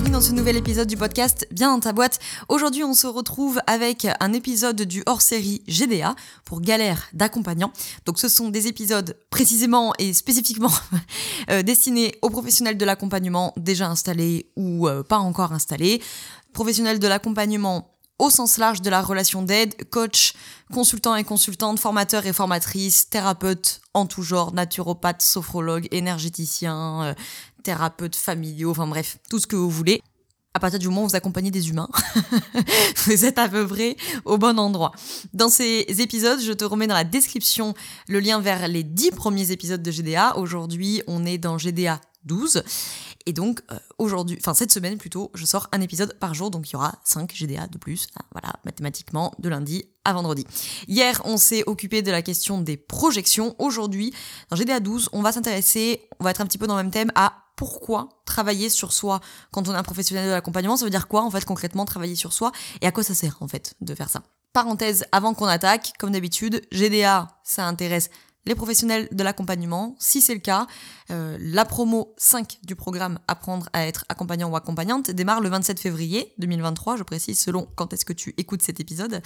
Bienvenue dans ce nouvel épisode du podcast Bien dans ta boîte. Aujourd'hui, on se retrouve avec un épisode du hors-série GDA pour galère d'accompagnants. Donc ce sont des épisodes précisément et spécifiquement euh, destinés aux professionnels de l'accompagnement déjà installés ou euh, pas encore installés, professionnels de l'accompagnement au sens large de la relation d'aide, coach, consultant et consultante, formateur et formatrice, thérapeute en tout genre, naturopathe, sophrologue, énergéticien, euh, thérapeutes familiaux, enfin bref, tout ce que vous voulez. À partir du moment où vous accompagnez des humains, vous êtes à peu près au bon endroit. Dans ces épisodes, je te remets dans la description le lien vers les 10 premiers épisodes de GDA. Aujourd'hui, on est dans GDA 12. Et donc, euh, aujourd'hui, enfin cette semaine plutôt, je sors un épisode par jour, donc il y aura 5 GDA de plus, hein, voilà, mathématiquement, de lundi à vendredi. Hier, on s'est occupé de la question des projections. Aujourd'hui, dans GDA 12, on va s'intéresser, on va être un petit peu dans le même thème, à pourquoi travailler sur soi quand on est un professionnel de l'accompagnement. Ça veut dire quoi, en fait, concrètement, travailler sur soi et à quoi ça sert, en fait, de faire ça? Parenthèse avant qu'on attaque, comme d'habitude, GDA, ça intéresse les professionnels de l'accompagnement. Si c'est le cas, euh, la promo 5 du programme Apprendre à être accompagnant ou accompagnante démarre le 27 février 2023, je précise, selon quand est-ce que tu écoutes cet épisode.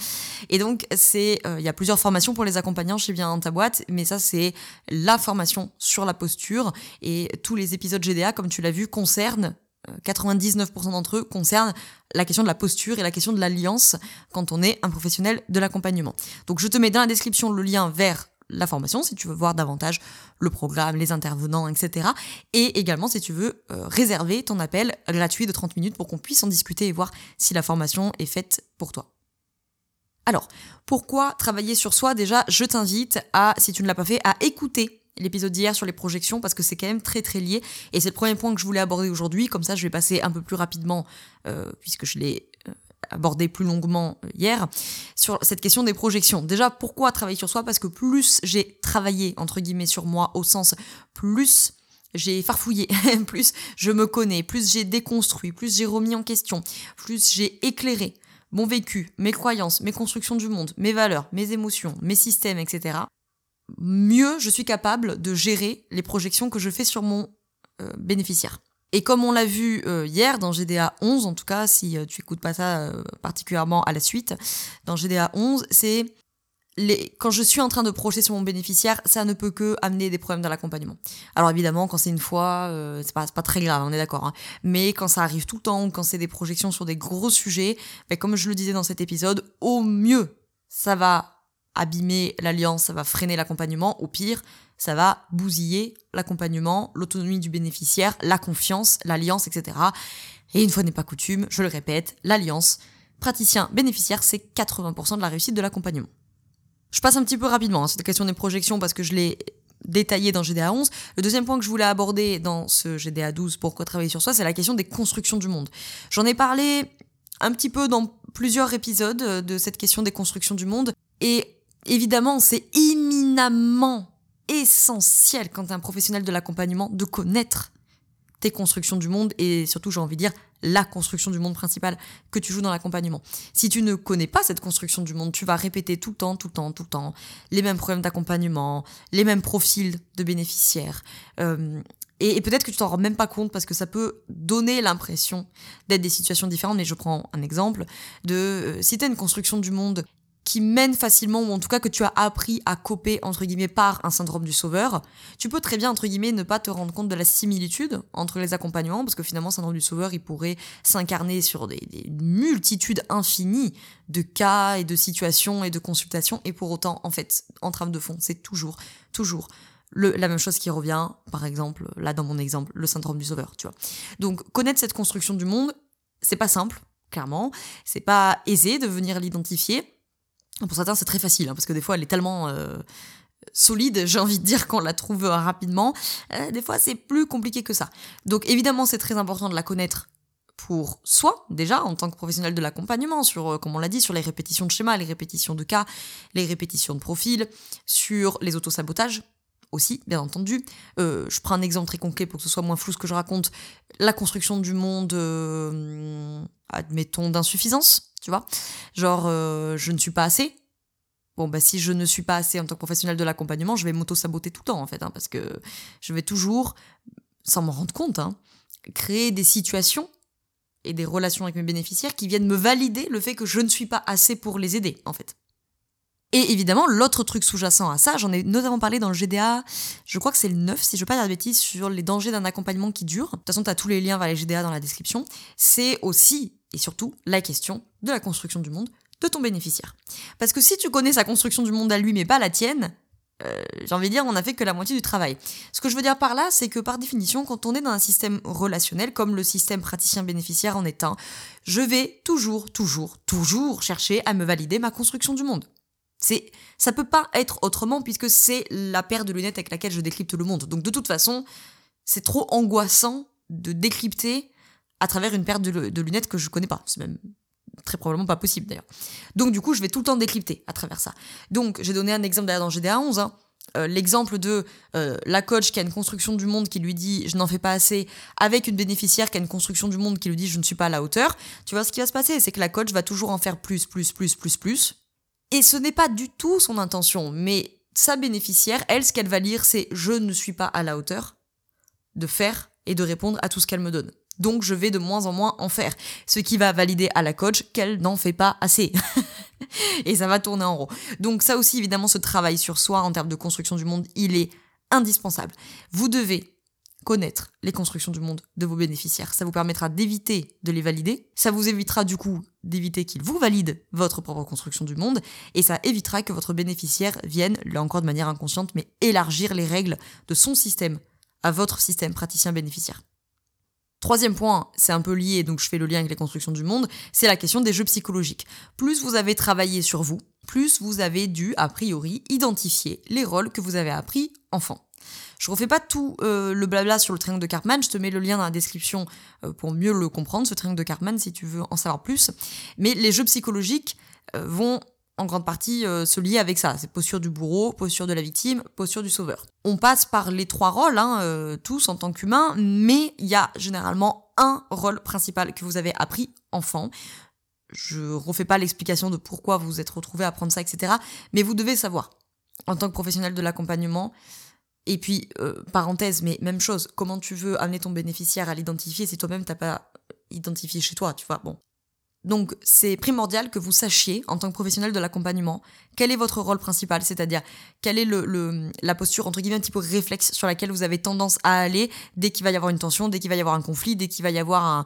Et donc, c'est, euh, il y a plusieurs formations pour les accompagnants chez Bien dans ta boîte, mais ça, c'est la formation sur la posture. Et tous les épisodes GDA, comme tu l'as vu, concernent 99% euh, d'entre eux concernent la question de la posture et la question de l'alliance quand on est un professionnel de l'accompagnement. Donc je te mets dans la description le lien vers la formation si tu veux voir davantage le programme, les intervenants, etc. Et également si tu veux euh, réserver ton appel gratuit de 30 minutes pour qu'on puisse en discuter et voir si la formation est faite pour toi. Alors, pourquoi travailler sur soi? Déjà, je t'invite à, si tu ne l'as pas fait, à écouter l'épisode d'hier sur les projections parce que c'est quand même très très lié et c'est le premier point que je voulais aborder aujourd'hui comme ça je vais passer un peu plus rapidement euh, puisque je l'ai abordé plus longuement euh, hier, sur cette question des projections. Déjà, pourquoi travailler sur soi? Parce que plus j'ai travaillé, entre guillemets, sur moi, au sens plus j'ai farfouillé, plus je me connais, plus j'ai déconstruit, plus j'ai remis en question, plus j'ai éclairé mon vécu, mes croyances, mes constructions du monde, mes valeurs, mes émotions, mes systèmes, etc., mieux je suis capable de gérer les projections que je fais sur mon euh, bénéficiaire. Et comme on l'a vu euh, hier dans GDA 11, en tout cas, si euh, tu écoutes pas ça euh, particulièrement à la suite, dans GDA 11, c'est les... quand je suis en train de projeter sur mon bénéficiaire, ça ne peut que amener des problèmes dans l'accompagnement. Alors évidemment, quand c'est une fois, c'est pas, pas très grave, on est d'accord. Hein. Mais quand ça arrive tout le temps, quand c'est des projections sur des gros sujets, ben, comme je le disais dans cet épisode, au mieux, ça va abîmer l'alliance, ça va freiner l'accompagnement. Au pire, ça va bousiller l'accompagnement, l'autonomie du bénéficiaire, la confiance, l'alliance, etc. Et une fois n'est pas coutume, je le répète, l'alliance praticien-bénéficiaire, c'est 80% de la réussite de l'accompagnement. Je passe un petit peu rapidement hein, cette question des projections parce que je l'ai détaillé dans GDA 11. Le deuxième point que je voulais aborder dans ce GDA 12, pourquoi travailler sur soi, c'est la question des constructions du monde. J'en ai parlé un petit peu dans plusieurs épisodes de cette question des constructions du monde. Et évidemment, c'est éminemment essentiel quand tu es un professionnel de l'accompagnement de connaître tes constructions du monde et surtout, j'ai envie de dire, la construction du monde principale que tu joues dans l'accompagnement. Si tu ne connais pas cette construction du monde, tu vas répéter tout le temps, tout le temps, tout le temps les mêmes problèmes d'accompagnement, les mêmes profils de bénéficiaires. Euh, et, peut-être que tu t'en rends même pas compte parce que ça peut donner l'impression d'être des situations différentes. Mais je prends un exemple de euh, si tu as une construction du monde qui mène facilement, ou en tout cas que tu as appris à coper, entre guillemets, par un syndrome du sauveur, tu peux très bien, entre guillemets, ne pas te rendre compte de la similitude entre les accompagnements, parce que finalement, syndrome du sauveur, il pourrait s'incarner sur des, multitudes infinies de cas et de situations et de consultations, et pour autant, en fait, en trame de fond, c'est toujours, toujours la même chose qui revient, par exemple, là dans mon exemple, le syndrome du sauveur, tu vois. Donc, connaître cette construction du monde, c'est pas simple, clairement, c'est pas aisé de venir l'identifier, pour certains, c'est très facile, hein, parce que des fois, elle est tellement euh, solide, j'ai envie de dire, qu'on la trouve rapidement. Euh, des fois, c'est plus compliqué que ça. Donc, évidemment, c'est très important de la connaître pour soi, déjà, en tant que professionnel de l'accompagnement, sur, euh, comme on l'a dit, sur les répétitions de schémas, les répétitions de cas, les répétitions de profils, sur les autosabotages aussi, bien entendu. Euh, je prends un exemple très concret pour que ce soit moins flou ce que je raconte. La construction du monde, euh, admettons, d'insuffisance, tu vois. Genre, euh, je ne suis pas assez. Bon, bah si je ne suis pas assez en tant que professionnel de l'accompagnement, je vais m'auto-saboter tout le temps, en fait, hein, parce que je vais toujours, sans m'en rendre compte, hein, créer des situations et des relations avec mes bénéficiaires qui viennent me valider le fait que je ne suis pas assez pour les aider, en fait. Et évidemment, l'autre truc sous-jacent à ça, j'en ai notamment parlé dans le GDA, je crois que c'est le 9, si je veux pas dire de bêtises, sur les dangers d'un accompagnement qui dure. De toute façon, tu as tous les liens vers les GDA dans la description. C'est aussi, et surtout, la question de la construction du monde de ton bénéficiaire. Parce que si tu connais sa construction du monde à lui, mais pas la tienne, euh, j'ai envie de dire, on n'a fait que la moitié du travail. Ce que je veux dire par là, c'est que par définition, quand on est dans un système relationnel, comme le système praticien-bénéficiaire en est un, je vais toujours, toujours, toujours chercher à me valider ma construction du monde. C'est, ça peut pas être autrement puisque c'est la paire de lunettes avec laquelle je décrypte le monde. Donc de toute façon, c'est trop angoissant de décrypter à travers une paire de, lunettes que je connais pas. C'est même très probablement pas possible d'ailleurs. Donc du coup, je vais tout le temps décrypter à travers ça. Donc j'ai donné un exemple d'ailleurs dans GDA 11. Hein. Euh, l'exemple de euh, la coach qui a une construction du monde qui lui dit je n'en fais pas assez, avec une bénéficiaire qui a une construction du monde qui lui dit je ne suis pas à la hauteur, tu vois ce qui va se passer, c'est que la coach va toujours en faire plus, plus, plus, plus, plus, et ce n'est pas du tout son intention, mais sa bénéficiaire, elle, ce qu'elle va lire, c'est je ne suis pas à la hauteur de faire et de répondre à tout ce qu'elle me donne. Donc je vais de moins en moins en faire. Ce qui va valider à la coach qu'elle n'en fait pas assez. et ça va tourner en rond. Donc ça aussi, évidemment, ce travail sur soi en termes de construction du monde, il est indispensable. Vous devez connaître les constructions du monde de vos bénéficiaires. Ça vous permettra d'éviter de les valider. Ça vous évitera du coup d'éviter qu'ils vous valident votre propre construction du monde. Et ça évitera que votre bénéficiaire vienne, là encore de manière inconsciente, mais élargir les règles de son système à votre système praticien bénéficiaire. Troisième point, c'est un peu lié, donc je fais le lien avec les constructions du monde, c'est la question des jeux psychologiques. Plus vous avez travaillé sur vous, plus vous avez dû, a priori, identifier les rôles que vous avez appris enfant. Je refais pas tout euh, le blabla sur le triangle de Cartman, je te mets le lien dans la description euh, pour mieux le comprendre, ce triangle de Cartman, si tu veux en savoir plus. Mais les jeux psychologiques euh, vont en grande partie se lier avec ça. C'est posture du bourreau, posture de la victime, posture du sauveur. On passe par les trois rôles, hein, tous en tant qu'humains, mais il y a généralement un rôle principal que vous avez appris enfant. Je refais pas l'explication de pourquoi vous vous êtes retrouvé à prendre ça, etc. Mais vous devez savoir, en tant que professionnel de l'accompagnement, et puis, euh, parenthèse, mais même chose, comment tu veux amener ton bénéficiaire à l'identifier si toi-même t'as pas identifié chez toi, tu vois, bon. Donc, c'est primordial que vous sachiez, en tant que professionnel de l'accompagnement, quel est votre rôle principal, c'est-à-dire quelle est la posture, entre guillemets, un petit peu réflexe sur laquelle vous avez tendance à aller dès qu'il va y avoir une tension, dès qu'il va y avoir un conflit, dès qu'il va y avoir un,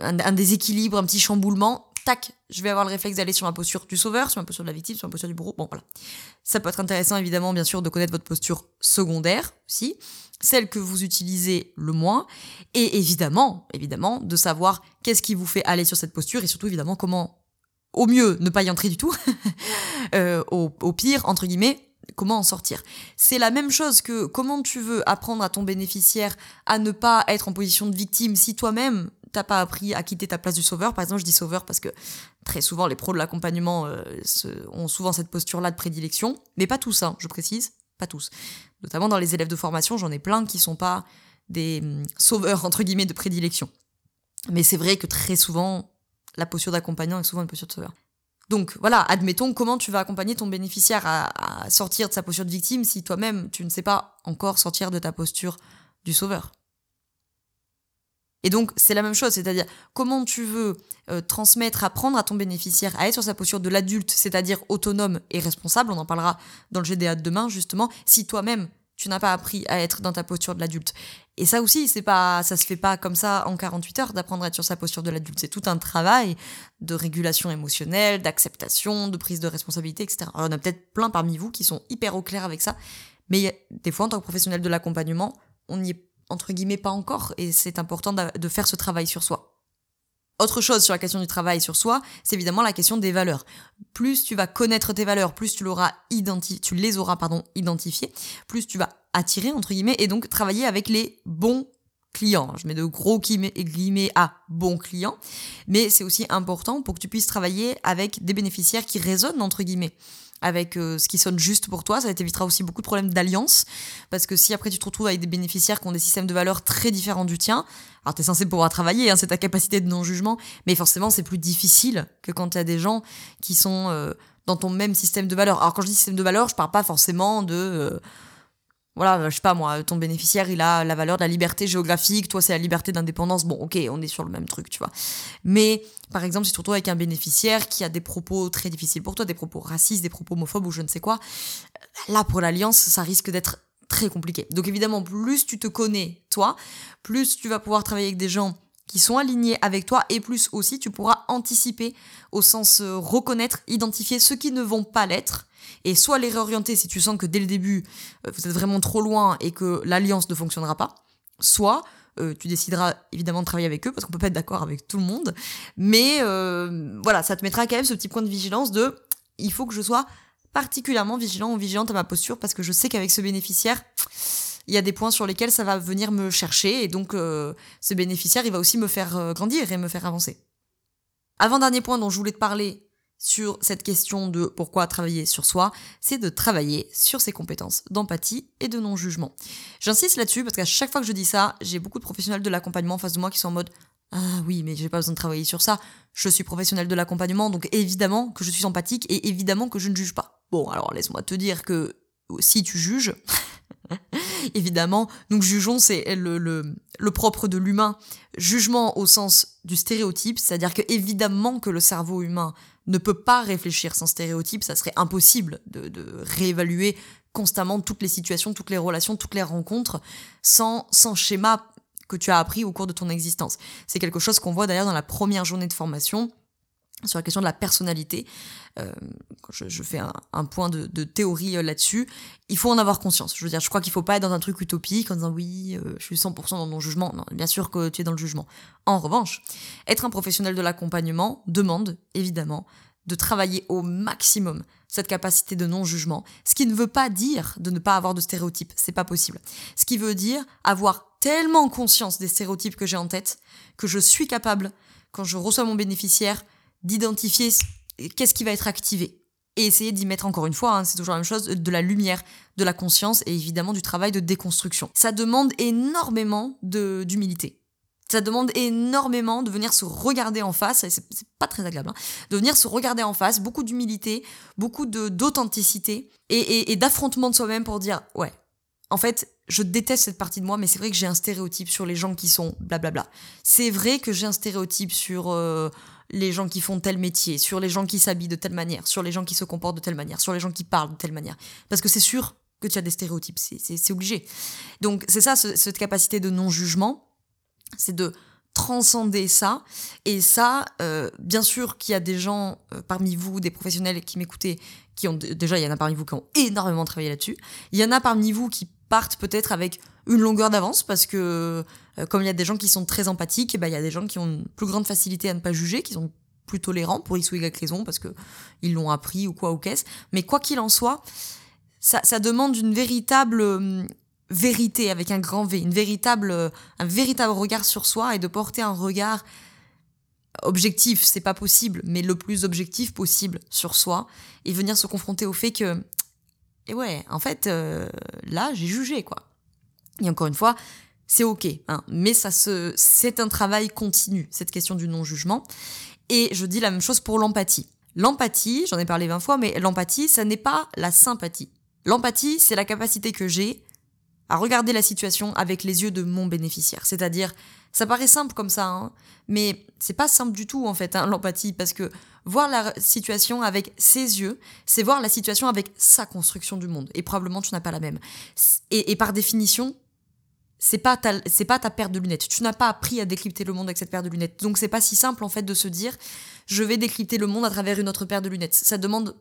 un déséquilibre, un petit chamboulement tac, je vais avoir le réflexe d'aller sur ma posture du sauveur, sur ma posture de la victime, sur ma posture du bourreau. Bon, voilà. Ça peut être intéressant, évidemment, bien sûr, de connaître votre posture secondaire aussi, celle que vous utilisez le moins, et évidemment, évidemment, de savoir qu'est-ce qui vous fait aller sur cette posture, et surtout, évidemment, comment, au mieux, ne pas y entrer du tout, euh, au, pire, entre guillemets, comment en sortir. C'est la même chose que comment tu veux apprendre à ton bénéficiaire à ne pas être en position de victime si toi-même t'as pas appris à quitter ta place du sauveur. Par exemple, je dis sauveur parce que très souvent, les pros de l'accompagnement euh, ont souvent cette posture-là de prédilection, mais pas tous, hein, je précise, pas tous. Notamment dans les élèves de formation, j'en ai plein qui sont pas des hum, sauveurs, entre guillemets, de prédilection. Mais c'est vrai que très souvent, la posture d'accompagnant est souvent une posture de sauveur. Donc voilà, admettons comment tu vas accompagner ton bénéficiaire à sortir de sa posture de victime si toi-même tu ne sais pas encore sortir de ta posture du sauveur? Et donc, c'est la même chose, c'est-à-dire comment tu veux euh, transmettre, apprendre à ton bénéficiaire à être sur sa posture de l'adulte, c'est-à-dire autonome et responsable, on en parlera dans le GDA de demain, justement, si toi-même, tu n'as pas appris à être dans ta posture de l'adulte. Et ça aussi, c'est pas, ça se fait pas comme ça en 48 heures d'apprendre à être sur sa posture de l'adulte. C'est tout un travail de régulation émotionnelle, d'acceptation, de prise de responsabilité, etc. Alors, on a peut-être plein parmi vous qui sont hyper au clair avec ça, mais des fois, en tant que professionnel de l'accompagnement, on n'y est entre guillemets pas encore, et c'est important de faire ce travail sur soi. Autre chose sur la question du travail sur soi, c'est évidemment la question des valeurs. Plus tu vas connaître tes valeurs, plus tu l'auras tu les auras pardon identifiées, plus tu vas attirer entre guillemets et donc travailler avec les bons clients. Je mets de gros guillemets à bons clients, mais c'est aussi important pour que tu puisses travailler avec des bénéficiaires qui résonnent entre guillemets avec euh, ce qui sonne juste pour toi. Ça t'évitera aussi beaucoup de problèmes d'alliance. Parce que si après tu te retrouves avec des bénéficiaires qui ont des systèmes de valeurs très différents du tien, alors tu es censé pouvoir travailler, hein, c'est ta capacité de non-jugement, mais forcément c'est plus difficile que quand tu as des gens qui sont euh, dans ton même système de valeurs. Alors quand je dis système de valeurs, je parle pas forcément de... Euh, voilà, je sais pas moi, ton bénéficiaire, il a la valeur de la liberté géographique, toi c'est la liberté d'indépendance. Bon, ok, on est sur le même truc, tu vois. Mais par exemple, si tu te retrouves avec un bénéficiaire qui a des propos très difficiles pour toi, des propos racistes, des propos homophobes ou je ne sais quoi, là pour l'alliance, ça risque d'être très compliqué. Donc évidemment, plus tu te connais, toi, plus tu vas pouvoir travailler avec des gens qui sont alignés avec toi et plus aussi tu pourras anticiper au sens euh, reconnaître, identifier ceux qui ne vont pas l'être et soit les réorienter si tu sens que dès le début euh, vous êtes vraiment trop loin et que l'alliance ne fonctionnera pas, soit euh, tu décideras évidemment de travailler avec eux parce qu'on peut pas être d'accord avec tout le monde, mais euh, voilà, ça te mettra quand même ce petit point de vigilance de il faut que je sois particulièrement vigilant ou vigilante à ma posture parce que je sais qu'avec ce bénéficiaire, il y a des points sur lesquels ça va venir me chercher et donc ce bénéficiaire, il va aussi me faire grandir et me faire avancer. Avant-dernier point dont je voulais te parler sur cette question de pourquoi travailler sur soi, c'est de travailler sur ses compétences d'empathie et de non-jugement. J'insiste là-dessus parce qu'à chaque fois que je dis ça, j'ai beaucoup de professionnels de l'accompagnement en face de moi qui sont en mode ah oui, mais j'ai pas besoin de travailler sur ça. Je suis professionnel de l'accompagnement, donc évidemment que je suis empathique et évidemment que je ne juge pas. Bon, alors laisse-moi te dire que si tu juges, évidemment, nous jugeons, c'est le, le, le, propre de l'humain. Jugement au sens du stéréotype, c'est-à-dire que évidemment que le cerveau humain ne peut pas réfléchir sans stéréotype, ça serait impossible de, de réévaluer constamment toutes les situations, toutes les relations, toutes les rencontres sans, sans schéma que tu as appris au cours de ton existence. C'est quelque chose qu'on voit d'ailleurs dans la première journée de formation sur la question de la personnalité, euh, je, fais un, point de, théorie euh, là-dessus, il faut en avoir conscience. Je veux dire, je crois qu'il faut pas être dans un truc utopique en disant oui, euh, je suis 100% dans mon jugement. Non, bien sûr que tu es dans le jugement. En revanche, être un professionnel de l'accompagnement demande, évidemment, de travailler au maximum cette capacité de non-jugement. Ce qui ne veut pas dire de ne pas avoir de stéréotypes, c'est pas possible. Ce qui veut dire avoir tellement conscience des stéréotypes que j'ai en tête que je suis capable, quand je reçois mon bénéficiaire, d'identifier qu'est-ce qui va être activé. Et essayer d'y mettre encore une fois, hein, c'est toujours la même chose, de la lumière, de la conscience et évidemment du travail de déconstruction. Ça demande énormément d'humilité. Ça demande énormément de venir se regarder en face, c'est pas très agréable, hein, de venir se regarder en face, beaucoup d'humilité, beaucoup d'authenticité et d'affrontement de soi-même pour dire ouais, en fait, je déteste cette partie de moi, mais c'est vrai que j'ai un stéréotype sur les gens qui sont blablabla. C'est vrai que j'ai un stéréotype sur euh, les gens qui font tel métier, sur les gens qui s'habillent de telle manière, sur les gens qui se comportent de telle manière, sur les gens qui parlent de telle manière. Parce que c'est sûr que tu as des stéréotypes, c'est obligé. Donc c'est ça, cette capacité de non-jugement, c'est de transcender ça. Et ça, euh, bien sûr qu'il y a des gens euh, parmi vous, des professionnels qui m'écoutaient, qui ont déjà, il y en a parmi vous qui ont énormément travaillé là-dessus. Il y en a parmi vous qui partent peut-être avec une longueur d'avance parce que euh, comme il y a des gens qui sont très empathiques, eh ben, il y a des gens qui ont une plus grande facilité à ne pas juger, qui sont plus tolérants pour X ou Y raison parce que ils l'ont appris ou quoi ou qu'est-ce. Mais quoi qu'il en soit, ça, demande une véritable hum, vérité avec un grand V, une véritable, euh, un véritable regard sur soi et de porter un regard objectif, c'est pas possible, mais le plus objectif possible sur soi et venir se confronter au fait que, et ouais, en fait, euh, là, j'ai jugé, quoi. Et encore une fois, c'est ok, hein, mais ça se, c'est un travail continu, cette question du non-jugement. Et je dis la même chose pour l'empathie. L'empathie, j'en ai parlé 20 fois, mais l'empathie, ça n'est pas la sympathie. L'empathie, c'est la capacité que j'ai à regarder la situation avec les yeux de mon bénéficiaire. C'est-à-dire, ça paraît simple comme ça, hein, mais c'est pas simple du tout en fait, hein, l'empathie, parce que voir la situation avec ses yeux, c'est voir la situation avec sa construction du monde. Et probablement tu n'as pas la même. Et, et par définition, c'est pas ta, c'est pas ta paire de lunettes. Tu n'as pas appris à décrypter le monde avec cette paire de lunettes. Donc c'est pas si simple en fait de se dire, je vais décrypter le monde à travers une autre paire de lunettes. Ça demande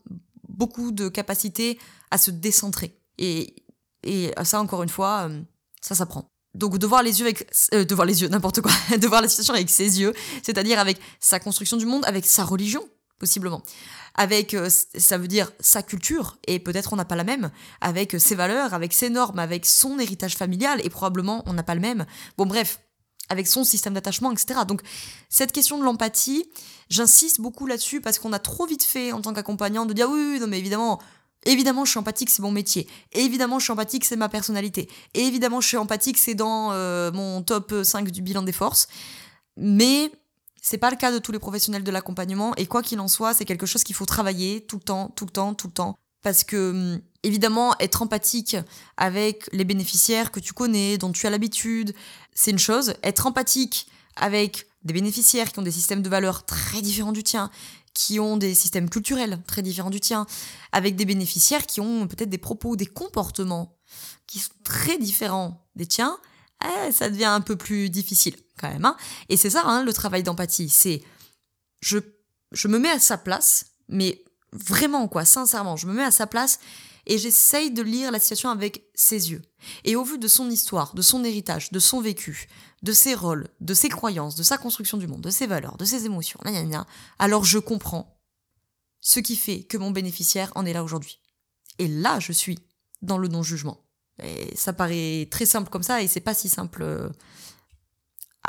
beaucoup de capacité à se décentrer. Et et ça, encore une fois, euh, ça s'apprend. Donc de voir les yeux avec euh, de voir les yeux n'importe quoi de voir la situation avec ses yeux c'est-à-dire avec sa construction du monde avec sa religion possiblement avec euh, ça veut dire sa culture et peut-être on n'a pas la même avec ses valeurs avec ses normes avec son héritage familial et probablement on n'a pas le même bon bref avec son système d'attachement, etc. Donc cette question de l'empathie, j'insiste beaucoup là-dessus parce qu'on a trop vite fait en tant qu'accompagnant de dire oui, oui, non mais évidemment, évidemment je suis empathique, c'est mon métier. évidemment je suis empathique, c'est ma personnalité. évidemment je suis empathique, c'est dans euh, mon top 5 du bilan des forces. Mais c'est pas le cas de tous les professionnels de l'accompagnement et quoi qu'il en soit, c'est quelque chose qu'il faut travailler tout le temps, tout le temps, tout le temps. Parce que hum, évidemment, être empathique avec les bénéficiaires que tu connais, dont tu as l'habitude, c'est une chose. Être empathique avec des bénéficiaires qui ont des systèmes de valeurs très différents du tien, qui ont des systèmes culturels très différents du tien, avec des bénéficiaires qui ont peut-être des propos, des comportements qui sont très différents des tiens, eh, ça devient un peu plus difficile quand même. Hein. Et c'est ça hein, le travail d'empathie, c'est je, je me mets à sa place, mais vraiment quoi, sincèrement, je me mets à sa place et j'essaye de lire la situation avec ses yeux. Et au vu de son histoire, de son héritage, de son vécu, de ses rôles, de ses croyances, de sa construction du monde, de ses valeurs, de ses émotions, alors je comprends ce qui fait que mon bénéficiaire en est là aujourd'hui. Et là, je suis dans le non-jugement. Et ça paraît très simple comme ça et c'est pas si simple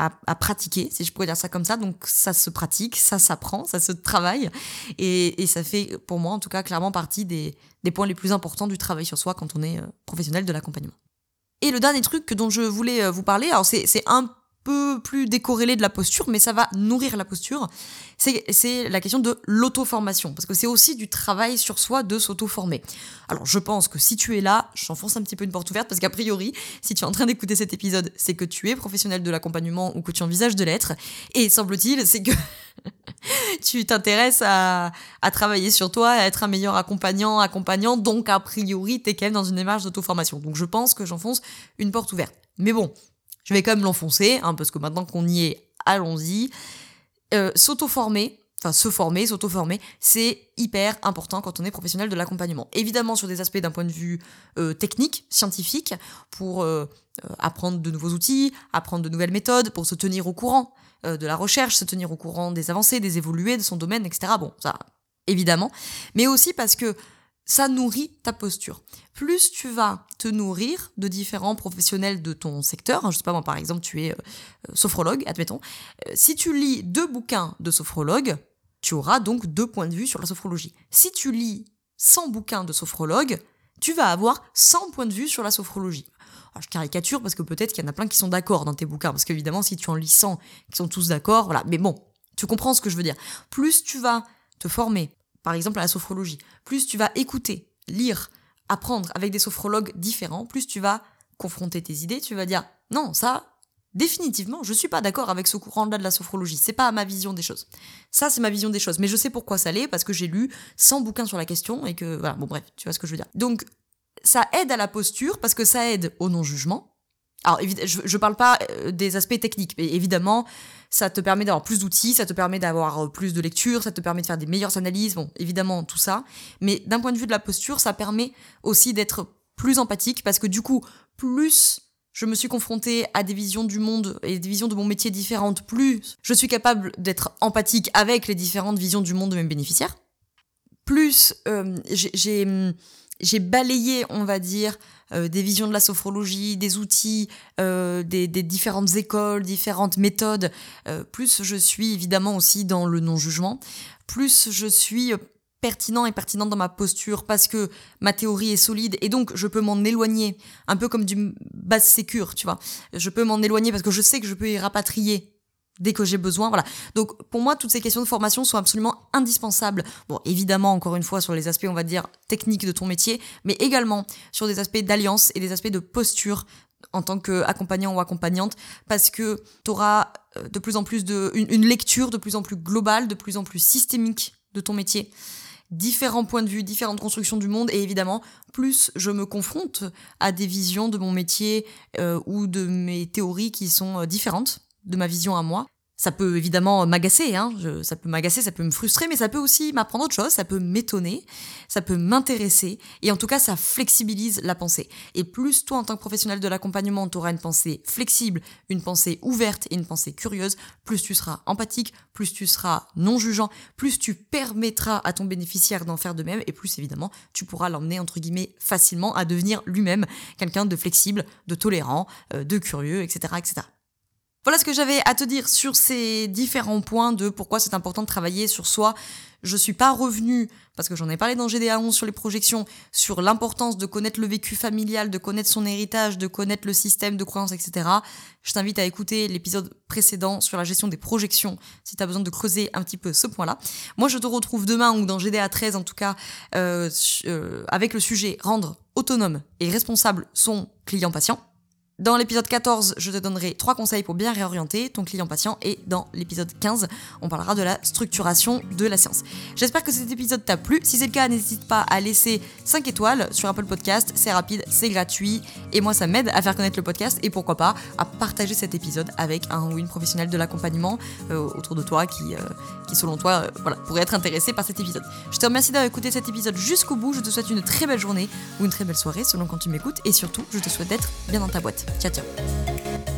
euh, à, pratiquer, si je pourrais dire ça comme ça. Donc ça se pratique, ça s'apprend, ça se travaille. Et, ça fait, pour moi en tout cas, clairement partie des, des, points les plus importants du travail sur soi quand on est euh, professionnel de l'accompagnement. Et le dernier truc dont je voulais euh, vous parler, alors c'est un peu plus décorrélé de la posture, mais ça va nourrir la posture, c'est la question de l'auto-formation, parce que c'est aussi du travail sur soi de s'auto-former. Alors je pense que si tu es là, j'enfonce un petit peu une porte ouverte, parce qu'a priori, si tu es en train d'écouter cet épisode, c'est que tu es professionnel de l'accompagnement ou que tu envisages de l'être, et semble-t-il, c'est que tu t'intéresses à, à, travailler sur toi, à être un meilleur accompagnant, accompagnant, donc a priori, tu es quand même dans une démarche d'auto-formation. Donc je pense que j'enfonce une porte ouverte. Mais bon, je vais quand même l'enfoncer, hein, parce que maintenant qu'on y est, allons-y. Euh, s'auto-former, enfin se former, s'auto-former, c'est hyper important quand on est professionnel de l'accompagnement. Évidemment sur des aspects d'un point de vue euh, technique, scientifique, pour euh, apprendre de nouveaux outils, apprendre de nouvelles méthodes, pour se tenir au courant de la recherche, se tenir au courant des avancées, des évolués de son domaine, etc. Bon, ça, évidemment. Mais aussi parce que ça nourrit ta posture. Plus tu vas te nourrir de différents professionnels de ton secteur, hein, je sais pas moi par exemple tu es euh, sophrologue, admettons, euh, si tu lis deux bouquins de sophrologue, tu auras donc deux points de vue sur la sophrologie. Si tu lis 100 bouquins de sophrologue, tu vas avoir 100 points de vue sur la sophrologie. Alors, je caricature parce que peut-être qu'il y en a plein qui sont d'accord dans tes bouquins, parce qu'évidemment si tu en lis 100 qui sont tous d'accord, voilà, mais bon, tu comprends ce que je veux dire. Plus tu vas te former, par exemple à la sophrologie, plus tu vas écouter, lire, apprendre avec des sophrologues différents, plus tu vas confronter tes idées, tu vas dire non, ça, définitivement, je suis pas d'accord avec ce courant-là de la sophrologie. C'est pas ma vision des choses. Ça, c'est ma vision des choses. Mais je sais pourquoi ça l'est, parce que j'ai lu 100 bouquins sur la question et que, voilà, bon, bref, tu vois ce que je veux dire. Donc, ça aide à la posture parce que ça aide au non-jugement. Alors, je, je parle pas euh, des aspects techniques, mais évidemment, ça te permet d'avoir plus d'outils, ça te permet d'avoir euh, plus de lecture, ça te permet de faire des meilleures analyses, bon, évidemment, tout ça. Mais d'un point de vue de la posture, ça permet aussi d'être plus empathique parce que du coup, plus je me suis confrontée à des visions du monde et des visions de mon métier différentes, plus je suis capable d'être empathique avec les différentes visions du monde de mes bénéficiaires, plus euh, j'ai j'ai balayé, on va dire, euh, des visions de la sophrologie, des outils, euh, des, différentes écoles, différentes méthodes, euh, plus je suis évidemment aussi dans le non-jugement, plus je suis pertinent et pertinente dans ma posture parce que ma théorie est solide et donc je peux m'en éloigner, un peu comme du base sécure, tu vois. Je peux m'en éloigner parce que je sais que je peux y rapatrier dès que j'ai besoin. Voilà. Donc pour moi, toutes ces questions de formation sont absolument indispensables. Bon, évidemment, encore une fois, sur les aspects, on va dire, techniques de ton métier, mais également sur des aspects d'alliance et des aspects de posture en tant qu'accompagnant ou accompagnante, parce que tu auras euh, de plus en plus de, une, lecture de plus en plus globale, de plus en plus systémique de ton métier différents points de vue, différentes constructions du monde, et évidemment, plus je me confronte à des visions de mon métier euh, ou de mes théories qui sont euh, différentes, de ma vision à moi. Ça peut évidemment m'agacer, hein. ça peut m'agacer, ça peut me frustrer, mais ça peut aussi m'apprendre autre chose, ça peut m'étonner, ça peut m'intéresser, et en tout cas, ça flexibilise la pensée. Et plus toi, en tant que professionnel de l'accompagnement, tu auras une pensée flexible, une pensée ouverte et une pensée curieuse, plus tu seras empathique, plus tu seras non jugeant, plus tu permettras à ton bénéficiaire d'en faire de même, et plus évidemment, tu pourras l'emmener, entre guillemets, facilement à devenir lui-même quelqu'un de flexible, de tolérant, euh, de curieux, etc., etc. Voilà ce que j'avais à te dire sur ces différents points de pourquoi c'est important de travailler sur soi. Je suis pas revenue, parce que j'en ai parlé dans GDA 11 sur les projections, sur l'importance de connaître le vécu familial, de connaître son héritage, de connaître le système de croyances, etc. Je t'invite à écouter l'épisode précédent sur la gestion des projections, si tu as besoin de creuser un petit peu ce point-là. Moi, je te retrouve demain, ou dans GDA 13 en tout cas, euh, euh, avec le sujet rendre autonome et responsable son client patient. Dans l'épisode 14, je te donnerai trois conseils pour bien réorienter ton client patient et dans l'épisode 15, on parlera de la structuration de la séance. J'espère que cet épisode t'a plu. Si c'est le cas, n'hésite pas à laisser 5 étoiles sur Apple Podcast. C'est rapide, c'est gratuit et moi ça m'aide à faire connaître le podcast et pourquoi pas à partager cet épisode avec un ou une professionnelle de l'accompagnement euh, autour de toi qui, euh, qui selon toi euh, pourrait être intéressé par cet épisode. Je te remercie d'avoir écouté cet épisode jusqu'au bout. Je te souhaite une très belle journée ou une très belle soirée selon quand tu m'écoutes et surtout, je te souhaite d'être bien dans ta boîte. Chao, chao.